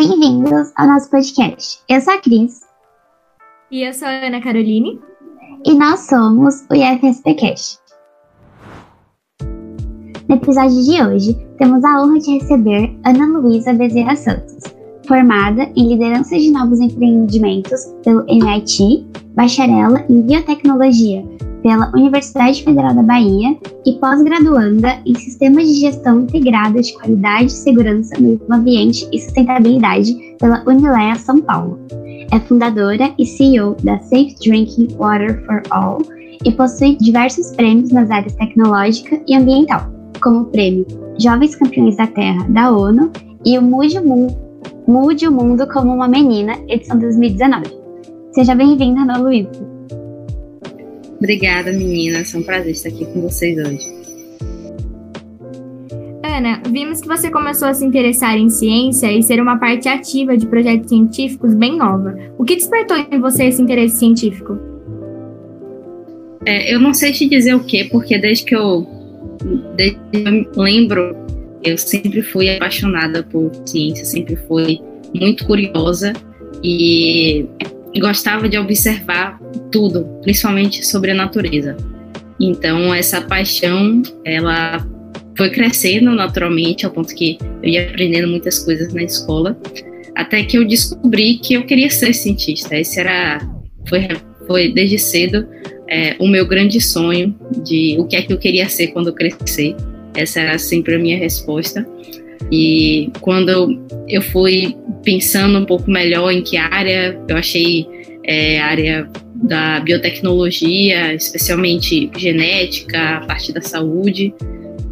Bem-vindos ao nosso podcast. Eu sou a Cris. E eu sou a Ana Caroline. E nós somos o IFSP Cash. No episódio de hoje, temos a honra de receber Ana Luísa Bezerra Santos, formada em Liderança de Novos Empreendimentos pelo MIT, bacharela em Biotecnologia pela Universidade Federal da Bahia e pós-graduanda em Sistemas de Gestão Integrada de Qualidade, Segurança, Meio Ambiente e Sustentabilidade pela Unilea São Paulo. É fundadora e CEO da Safe Drinking Water for All e possui diversos prêmios nas áreas tecnológica e ambiental, como o prêmio Jovens Campeões da Terra da ONU e o Mude o Mundo, Mude o Mundo como uma Menina, edição 2019. Seja bem-vinda, Ana Luísa. Obrigada, meninas. É um prazer estar aqui com vocês hoje. Ana, vimos que você começou a se interessar em ciência e ser uma parte ativa de projetos científicos bem nova. O que despertou em você esse interesse científico? É, eu não sei te dizer o que, porque desde que eu, desde que eu lembro, eu sempre fui apaixonada por ciência, sempre fui muito curiosa e gostava de observar tudo, principalmente sobre a natureza. Então essa paixão, ela foi crescendo naturalmente ao ponto que eu ia aprendendo muitas coisas na escola, até que eu descobri que eu queria ser cientista. Esse era foi foi desde cedo é, o meu grande sonho de o que é que eu queria ser quando eu crescer. Essa era sempre a minha resposta. E quando eu fui pensando um pouco melhor em que área, eu achei é, área da biotecnologia, especialmente genética, a parte da saúde.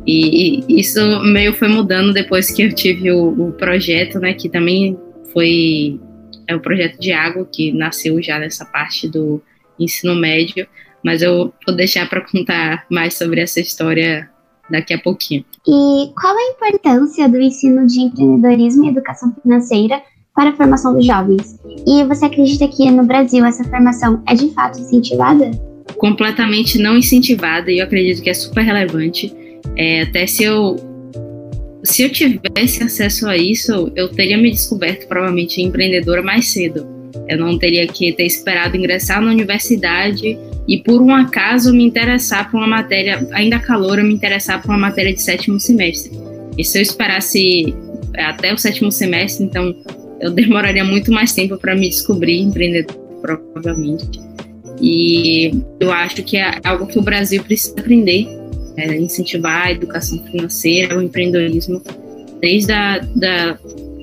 E, e isso meio foi mudando depois que eu tive o, o projeto, né, que também foi é o projeto de água que nasceu já nessa parte do ensino médio, mas eu vou deixar para contar mais sobre essa história daqui a pouquinho. E qual a importância do ensino de empreendedorismo e educação financeira para a formação dos jovens? E você acredita que no Brasil essa formação é de fato incentivada? Completamente não incentivada e eu acredito que é super relevante. É, até se eu se eu tivesse acesso a isso, eu teria me descoberto provavelmente empreendedora mais cedo. Eu não teria que ter esperado ingressar na universidade e por um acaso me interessar por uma matéria, ainda calor, me interessar por uma matéria de sétimo semestre. E se eu esperasse até o sétimo semestre, então eu demoraria muito mais tempo para me descobrir empreendedor, provavelmente. E eu acho que é algo que o Brasil precisa aprender, é incentivar a educação financeira, o empreendedorismo, desde a, da,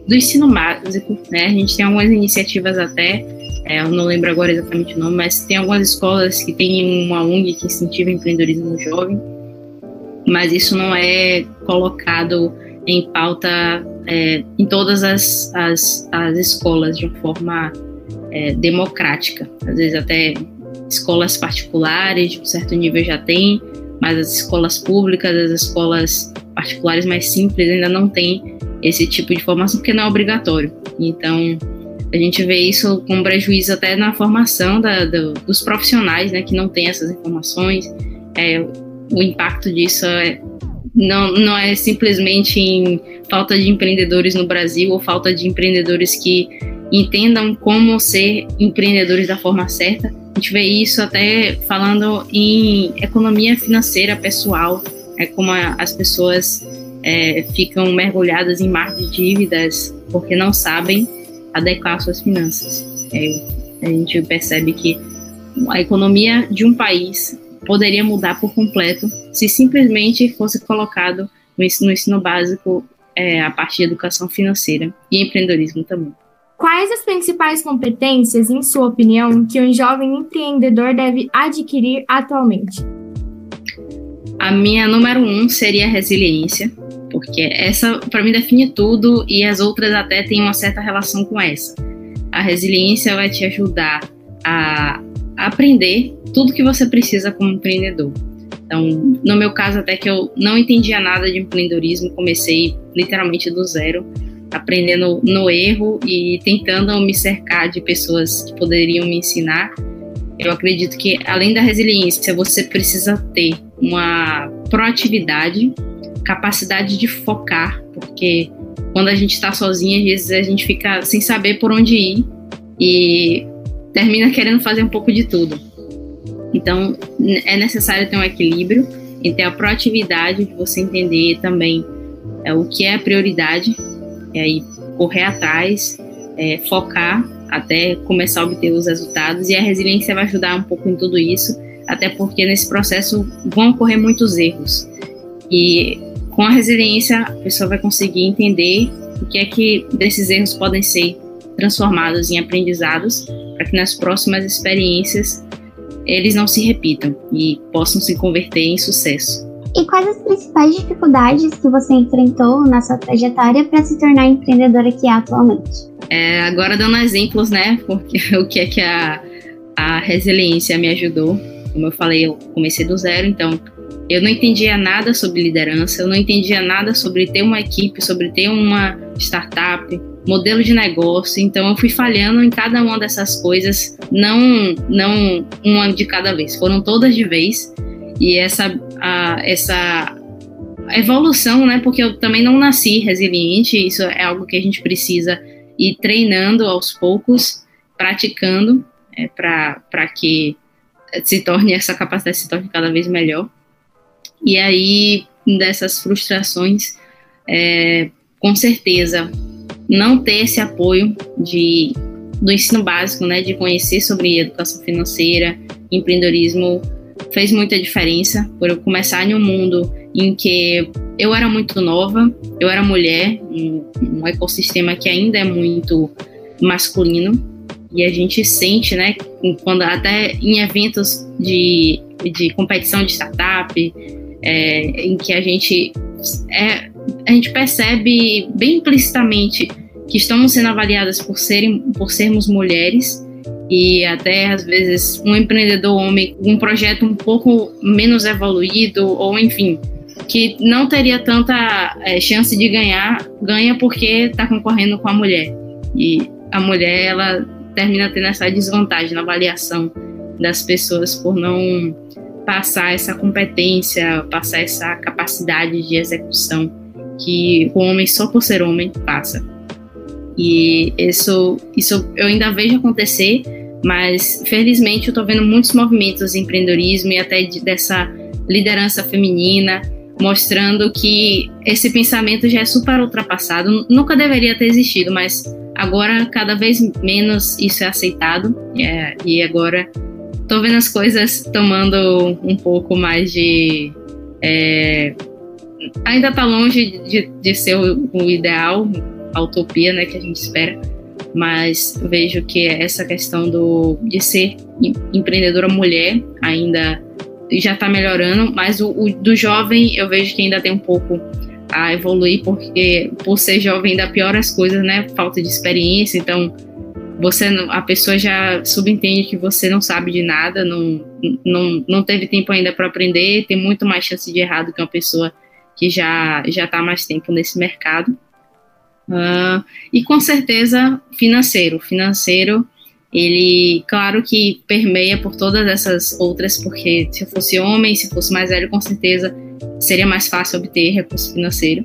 do ensino básico. Né? A gente tem algumas iniciativas até é, eu não lembro agora exatamente o nome, mas tem algumas escolas que têm uma ONG que incentiva o empreendedorismo jovem, mas isso não é colocado em pauta é, em todas as, as, as, escolas de uma forma é, democrática. Às vezes até escolas particulares de um certo nível já tem, mas as escolas públicas, as escolas particulares mais simples ainda não têm esse tipo de formação porque não é obrigatório. Então a gente vê isso com prejuízo até na formação da, do, dos profissionais, né, que não têm essas informações. É, o impacto disso é, não, não é simplesmente em falta de empreendedores no Brasil ou falta de empreendedores que entendam como ser empreendedores da forma certa. A gente vê isso até falando em economia financeira pessoal, é como as pessoas é, ficam mergulhadas em mar de dívidas porque não sabem adequar suas finanças. É, a gente percebe que a economia de um país poderia mudar por completo se simplesmente fosse colocado no ensino, no ensino básico é, a parte de educação financeira e empreendedorismo também. Quais as principais competências, em sua opinião, que um jovem empreendedor deve adquirir atualmente? A minha número um seria a resiliência porque essa para mim define tudo e as outras até têm uma certa relação com essa. A resiliência vai te ajudar a, aprender tudo que você precisa como empreendedor. Então, no meu caso, até que eu não entendia nada de empreendedorismo, comecei literalmente do zero, aprendendo no erro e tentando me cercar de pessoas que poderiam me ensinar. Eu acredito que, além da resiliência, você precisa ter uma proatividade capacidade de focar, porque quando a gente está sozinha, às vezes a gente fica sem saber por onde ir e termina querendo fazer um pouco de tudo. Então, é necessário ter um equilíbrio entre a proatividade de você entender também é, o que é a prioridade, e aí correr atrás, é, focar até começar a obter os resultados, e a resiliência vai ajudar um pouco em tudo isso, até porque nesse processo vão ocorrer muitos erros. E com a resiliência, a pessoa vai conseguir entender o que é que desses erros podem ser transformados em aprendizados para que nas próximas experiências eles não se repitam e possam se converter em sucesso. E quais as principais dificuldades que você enfrentou na sua trajetória para se tornar empreendedora que é atualmente? É, agora dando exemplos, né? Porque o que é que a, a resiliência me ajudou. Como eu falei, eu comecei do zero, então eu não entendia nada sobre liderança, eu não entendia nada sobre ter uma equipe, sobre ter uma startup, modelo de negócio. Então eu fui falhando em cada uma dessas coisas, não não uma de cada vez, foram todas de vez. E essa a, essa evolução, né? Porque eu também não nasci resiliente, isso é algo que a gente precisa ir treinando aos poucos, praticando, é, para que se torne essa capacidade se torne cada vez melhor. E aí dessas frustrações, é, com certeza não ter esse apoio de, do ensino básico, né, de conhecer sobre educação financeira, empreendedorismo, fez muita diferença. Por eu começar em um mundo em que eu era muito nova, eu era mulher, um, um ecossistema que ainda é muito masculino, e a gente sente, né, quando até em eventos de, de competição de startup, é, em que a gente é, a gente percebe bem implicitamente que estamos sendo avaliadas por, serem, por sermos mulheres e até às vezes um empreendedor homem um projeto um pouco menos evoluído ou enfim que não teria tanta é, chance de ganhar ganha porque está concorrendo com a mulher. E a mulher ela termina tendo essa desvantagem na avaliação das pessoas por não passar essa competência passar essa capacidade de execução que o homem só por ser homem passa. E isso, isso eu ainda vejo acontecer, mas felizmente eu estou vendo muitos movimentos de empreendedorismo e até de, dessa liderança feminina, mostrando que esse pensamento já é super ultrapassado, nunca deveria ter existido, mas agora cada vez menos isso é aceitado é, e agora estou vendo as coisas tomando um pouco mais de é, ainda está longe de, de ser o, o, ideal, a utopia né, que a gente espera, mas vejo que essa questão do, de ser empreendedora mulher ainda já está melhorando, mas o, o, do jovem eu vejo que ainda tem um pouco a evoluir, porque por ser jovem ainda piora as coisas, né? Falta de experiência, então você a pessoa já subentende que você não sabe de nada, não, não, não teve tempo ainda para aprender, tem muito mais chance de errar do que uma pessoa que já já está mais tempo nesse mercado. Uh, e com certeza financeiro. Financeiro, ele, claro que permeia por todas essas outras, porque se eu fosse homem, se fosse mais velho, com certeza seria mais fácil obter recurso financeiro.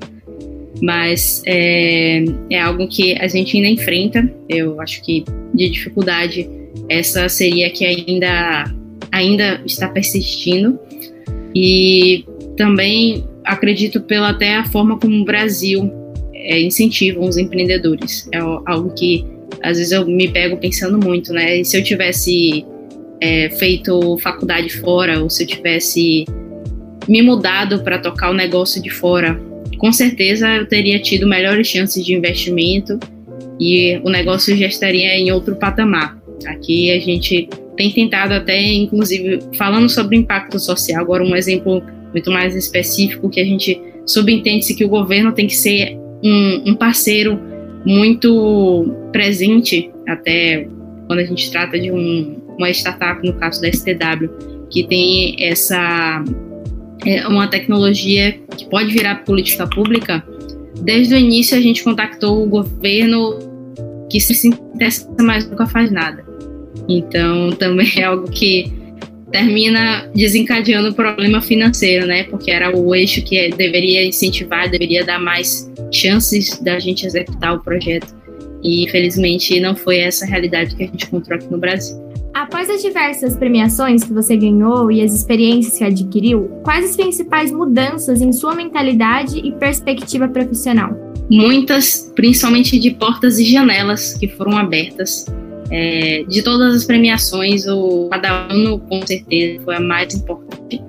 Mas é, é algo que a gente ainda enfrenta. Eu acho que de dificuldade essa seria que ainda ainda está persistindo. E também acredito pela até a forma como o Brasil é, incentiva os empreendedores. É algo que às vezes eu me pego pensando muito, né? E se eu tivesse é, feito faculdade fora ou se eu tivesse me mudado para tocar o negócio de fora, com certeza eu teria tido melhores chances de investimento e o negócio já estaria em outro patamar. Aqui a gente tem tentado até, inclusive, falando sobre impacto social, agora um exemplo muito mais específico, que a gente subentende-se que o governo tem que ser um, um parceiro muito presente, até quando a gente trata de um, uma startup, no caso da STW, que tem essa é, uma tecnologia que pode virar política pública. Desde o início a gente contactou o governo que se interessa mais nunca faz nada. Então também é algo que termina desencadeando o problema financeiro, né? Porque era o eixo que deveria incentivar, deveria dar mais chances da gente executar o projeto. E infelizmente não foi essa a realidade que a gente encontrou aqui no Brasil. Após as diversas premiações que você ganhou e as experiências que adquiriu, quais as principais mudanças em sua mentalidade e perspectiva profissional? Muitas, principalmente de portas e janelas que foram abertas é, de todas as premiações, o Cada Ano, com certeza, foi a mais importante.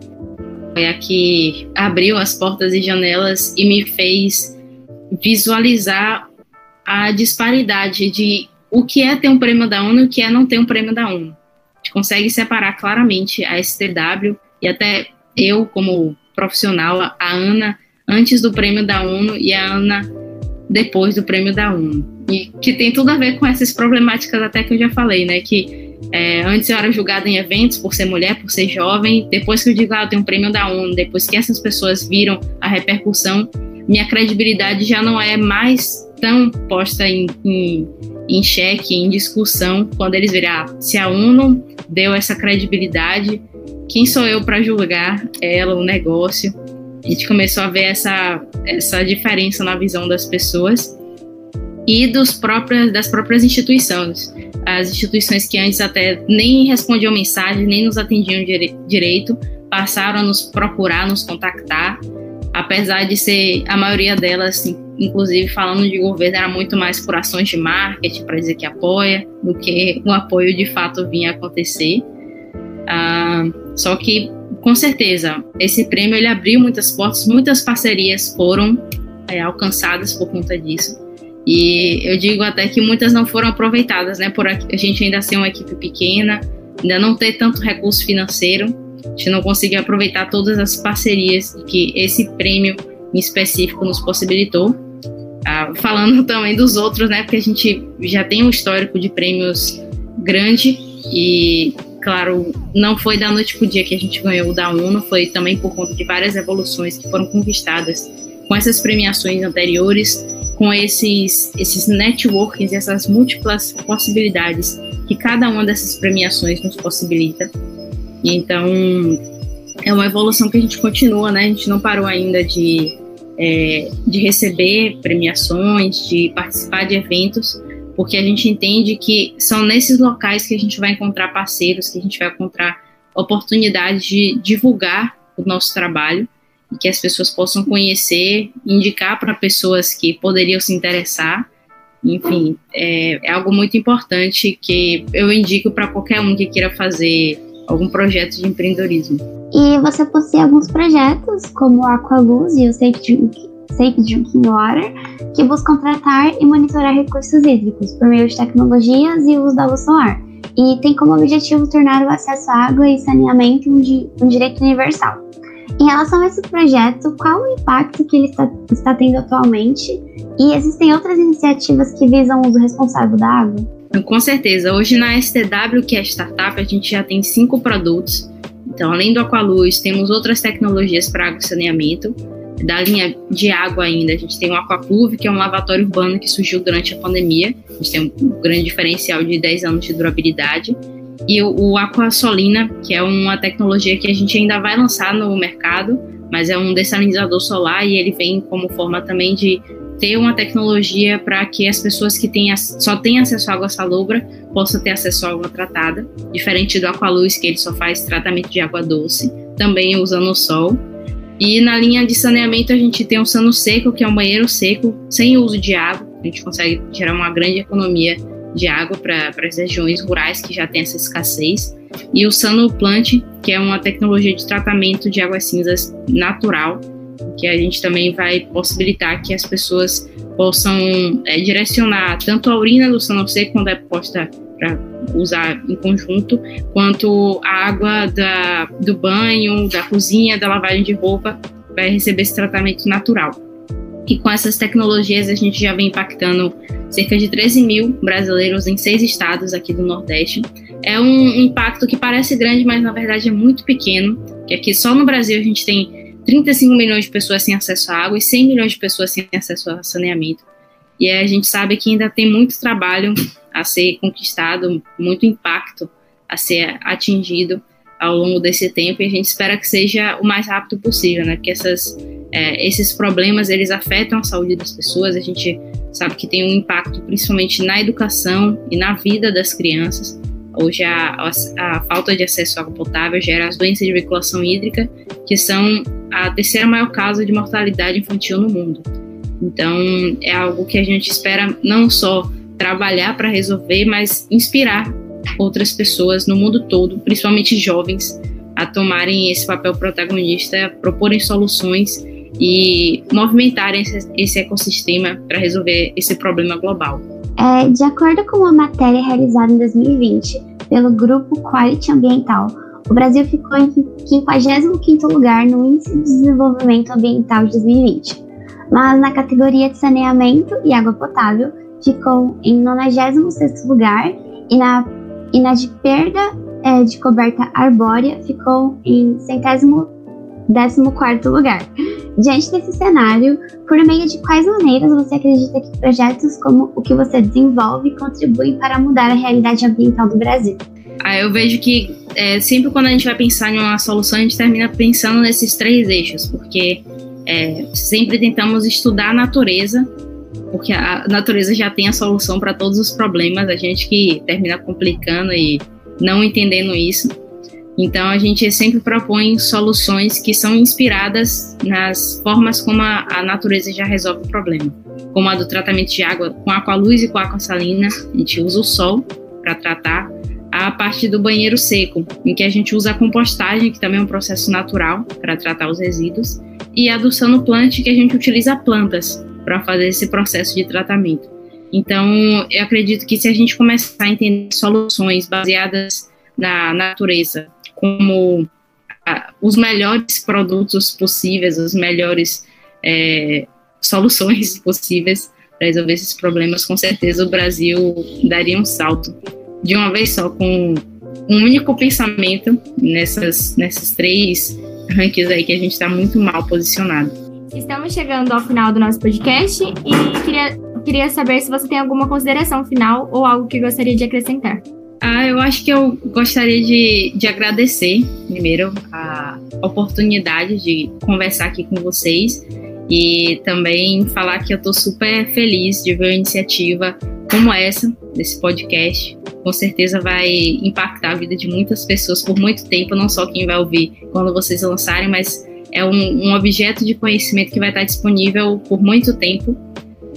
Foi a que abriu as portas e janelas e me fez visualizar a disparidade de o que é ter um prêmio da ONU e o que é não ter um prêmio da ONU. A gente consegue separar claramente a STW e até eu, como profissional, a Ana, antes do prêmio da ONU e a Ana depois do prêmio da ONU. E que tem tudo a ver com essas problemáticas até que eu já falei, né? Que é, antes eu era julgada em eventos por ser mulher, por ser jovem. Depois que eu digo, ah, eu tenho um prêmio da ONU, depois que essas pessoas viram a repercussão, minha credibilidade já não é mais tão posta em, em, em xeque, em discussão, quando eles viram, ah, se a ONU deu essa credibilidade, quem sou eu para julgar ela, o negócio? A gente começou a ver essa, essa diferença na visão das pessoas e dos próprias, das próprias instituições. As instituições que antes até nem respondiam mensagem, nem nos atendiam dire direito, passaram a nos procurar, nos contactar, apesar de ser a maioria delas, inclusive falando de governo, era muito mais por ações de marketing para dizer que apoia, do que um apoio de fato vinha acontecer. Ah, só que com certeza, esse prêmio ele abriu muitas portas, muitas parcerias foram é, alcançadas por conta disso. E eu digo até que muitas não foram aproveitadas, né? Por a gente ainda ser uma equipe pequena, ainda não ter tanto recurso financeiro, a gente não conseguiu aproveitar todas as parcerias que esse prêmio em específico nos possibilitou. Ah, falando também dos outros, né? Porque a gente já tem um histórico de prêmios grande e claro, não foi da noite para o dia que a gente ganhou o da ONU, foi também por conta de várias evoluções que foram conquistadas com essas premiações anteriores, com esses, esses networkings, essas múltiplas possibilidades que cada uma dessas premiações nos possibilita. Então, é uma evolução que a gente continua, né? A gente não parou ainda de, é, de receber premiações, de participar de eventos, porque a gente entende que são nesses locais que a gente vai encontrar parceiros, que a gente vai encontrar oportunidades de divulgar o nosso trabalho e que as pessoas possam conhecer, indicar para pessoas que poderiam se interessar. Enfim, é, é algo muito importante que eu indico para qualquer um que queira fazer algum projeto de empreendedorismo. E você possui alguns projetos, como a Aqualuz e o Safe Drink, Safe Drinking Water, que buscam tratar e monitorar recursos hídricos por meio de tecnologias e uso da luz solar, e tem como objetivo tornar o acesso à água e saneamento um, di um direito universal. Em relação a esse projeto, qual o impacto que ele está, está tendo atualmente? E existem outras iniciativas que visam o uso responsável da água? Com certeza. Hoje na STW, que é startup, a gente já tem cinco produtos. Então, além do Aqualuz, temos outras tecnologias para água e saneamento da linha de água ainda, a gente tem o Aquapluve, que é um lavatório urbano que surgiu durante a pandemia. A gente tem um grande diferencial de 10 anos de durabilidade. E o, o Aquasolina, que é uma tecnologia que a gente ainda vai lançar no mercado, mas é um dessalinizador solar e ele vem como forma também de ter uma tecnologia para que as pessoas que têm, só têm acesso à água salobra possam ter acesso à água tratada, diferente do Aqualuz, que ele só faz tratamento de água doce, também usando o sol. E na linha de saneamento a gente tem o Sano Seco, que é um banheiro seco, sem uso de água. A gente consegue gerar uma grande economia de água para as regiões rurais que já têm essa escassez. E o Sano Plant, que é uma tecnologia de tratamento de águas cinzas natural, que a gente também vai possibilitar que as pessoas possam é, direcionar tanto a urina do Sano Seco, quando é posta para usar em conjunto, quanto a água da, do banho, da cozinha, da lavagem de roupa, vai receber esse tratamento natural. E com essas tecnologias a gente já vem impactando cerca de 13 mil brasileiros em seis estados aqui do Nordeste. É um impacto que parece grande, mas na verdade é muito pequeno, que aqui só no Brasil a gente tem 35 milhões de pessoas sem acesso à água e 100 milhões de pessoas sem acesso a saneamento. E a gente sabe que ainda tem muito trabalho a ser conquistado, muito impacto a ser atingido ao longo desse tempo e a gente espera que seja o mais rápido possível, né? Porque essas, é, esses problemas eles afetam a saúde das pessoas. A gente sabe que tem um impacto principalmente na educação e na vida das crianças. Hoje a, a, a falta de acesso à água potável gera as doenças de veiculação hídrica, que são a terceira maior causa de mortalidade infantil no mundo. Então é algo que a gente espera não só trabalhar para resolver, mas inspirar outras pessoas no mundo todo, principalmente jovens, a tomarem esse papel protagonista, proporem soluções e movimentarem esse, ecossistema para resolver esse problema global. É, de acordo com uma matéria realizada em 2020 pelo grupo Quality Ambiental, o Brasil ficou em 55º lugar no Índice de Desenvolvimento Ambiental de 2020, mas na categoria de saneamento e água potável ficou em 96º lugar e na e na de perda é, de coberta arbórea ficou em centésimo décimo quarto lugar. Diante desse cenário, por meio de quais maneiras você acredita que projetos como o que você desenvolve contribuem para mudar a realidade ambiental do Brasil? Ah, eu vejo que é, sempre quando a gente vai pensar em uma solução, a gente termina pensando nesses três eixos, porque é, sempre tentamos estudar a natureza porque a natureza já tem a solução para todos os problemas, a gente que termina complicando e não entendendo isso. Então a gente sempre propõe soluções que são inspiradas nas formas como a, a natureza já resolve o problema, como a do tratamento de água com aqualuz e com água salina, a gente usa o sol para tratar, a parte do banheiro seco, em que a gente usa a compostagem, que também é um processo natural para tratar os resíduos, e a do plant, que a gente utiliza plantas para fazer esse processo de tratamento. Então, eu acredito que se a gente começar a entender soluções baseadas na natureza como os melhores produtos possíveis, as melhores é, soluções possíveis para resolver esses problemas, com certeza o Brasil daria um salto de uma vez só, com um único pensamento nessas, nessas três rankings aí que a gente está muito mal posicionado. Estamos chegando ao final do nosso podcast e queria, queria saber se você tem alguma consideração final ou algo que gostaria de acrescentar. Ah, eu acho que eu gostaria de, de agradecer, primeiro, a oportunidade de conversar aqui com vocês e também falar que eu estou super feliz de ver uma iniciativa como essa, desse podcast. Com certeza vai impactar a vida de muitas pessoas por muito tempo, não só quem vai ouvir quando vocês lançarem, mas é um, um objeto de conhecimento que vai estar disponível por muito tempo.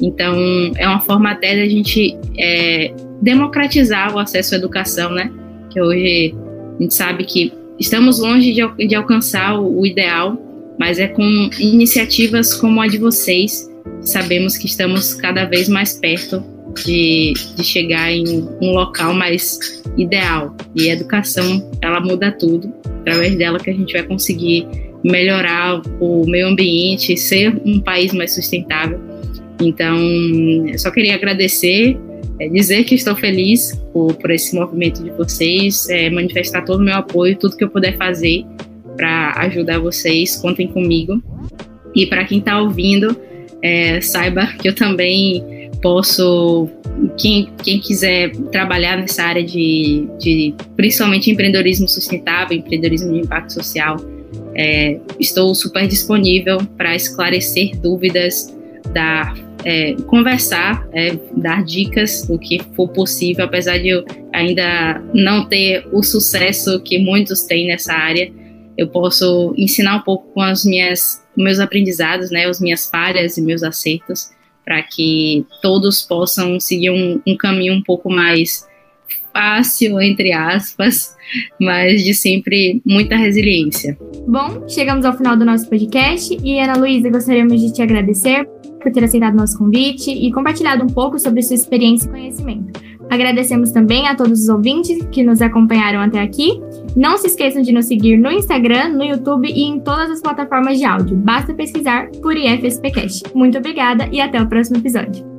Então, é uma forma até da gente é, democratizar o acesso à educação, né? Que hoje a gente sabe que estamos longe de, de alcançar o, o ideal, mas é com iniciativas como a de vocês, sabemos que estamos cada vez mais perto de, de chegar em um local mais ideal. E a educação, ela muda tudo. Através dela que a gente vai conseguir melhorar o meio ambiente, ser um país mais sustentável. Então, eu só queria agradecer, é, dizer que estou feliz por, por esse movimento de vocês, é, manifestar todo o meu apoio, tudo que eu puder fazer para ajudar vocês, contem comigo. E para quem está ouvindo, é, saiba que eu também posso quem, quem, quiser trabalhar nessa área de, de, principalmente empreendedorismo sustentável, empreendedorismo de impacto social, é, estou super disponível para esclarecer dúvidas, dar, é, conversar, é, dar dicas do que for possível, apesar de eu ainda não ter o sucesso que muitos têm nessa área. Eu posso ensinar um pouco com as minhas meus aprendizados, né, as minhas falhas e meus acertos, para que todos possam seguir um, um caminho um pouco mais fácil, entre aspas, mas de sempre muita resiliência. Bom, chegamos ao final do nosso podcast e, Ana Luísa, gostaríamos de te agradecer por ter aceitado nosso convite e compartilhado um pouco sobre sua experiência e conhecimento. Agradecemos também a todos os ouvintes que nos acompanharam até aqui. Não se esqueçam de nos seguir no Instagram, no YouTube e em todas as plataformas de áudio. Basta pesquisar por IFSPcast. Muito obrigada e até o próximo episódio.